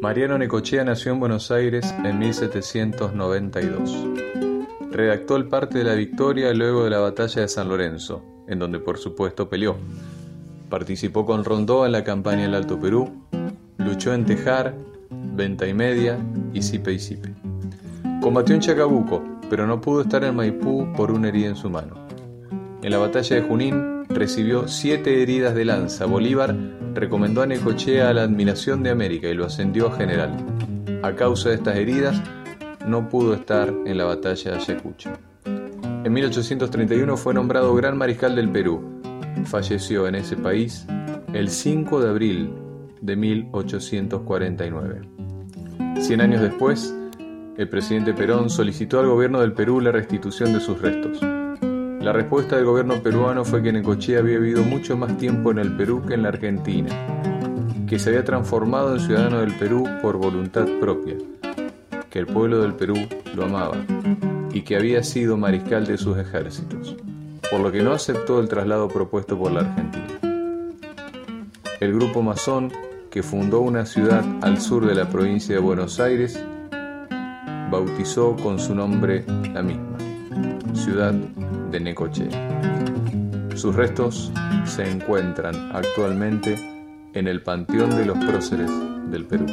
Mariano Necochea nació en Buenos Aires en 1792. Redactó el parte de la victoria luego de la batalla de San Lorenzo, en donde por supuesto peleó. Participó con Rondó en la campaña del Alto Perú, luchó en Tejar, Venta y Media y Sipe y Sipe. Combatió en Chacabuco, pero no pudo estar en Maipú por una herida en su mano. En la batalla de Junín recibió siete heridas de lanza. Bolívar recomendó a Necochea a la admiración de América y lo ascendió a general. A causa de estas heridas, no pudo estar en la batalla de Ayacucho. En 1831 fue nombrado Gran Mariscal del Perú. Falleció en ese país el 5 de abril de 1849. Cien años después, el presidente Perón solicitó al gobierno del Perú la restitución de sus restos. La respuesta del gobierno peruano fue que Necochea había vivido mucho más tiempo en el Perú que en la Argentina, que se había transformado en ciudadano del Perú por voluntad propia, que el pueblo del Perú lo amaba y que había sido mariscal de sus ejércitos, por lo que no aceptó el traslado propuesto por la Argentina. El grupo masón, que fundó una ciudad al sur de la provincia de Buenos Aires, bautizó con su nombre la misma, ciudad de Necochea. Sus restos se encuentran actualmente en el Panteón de los Próceres del Perú.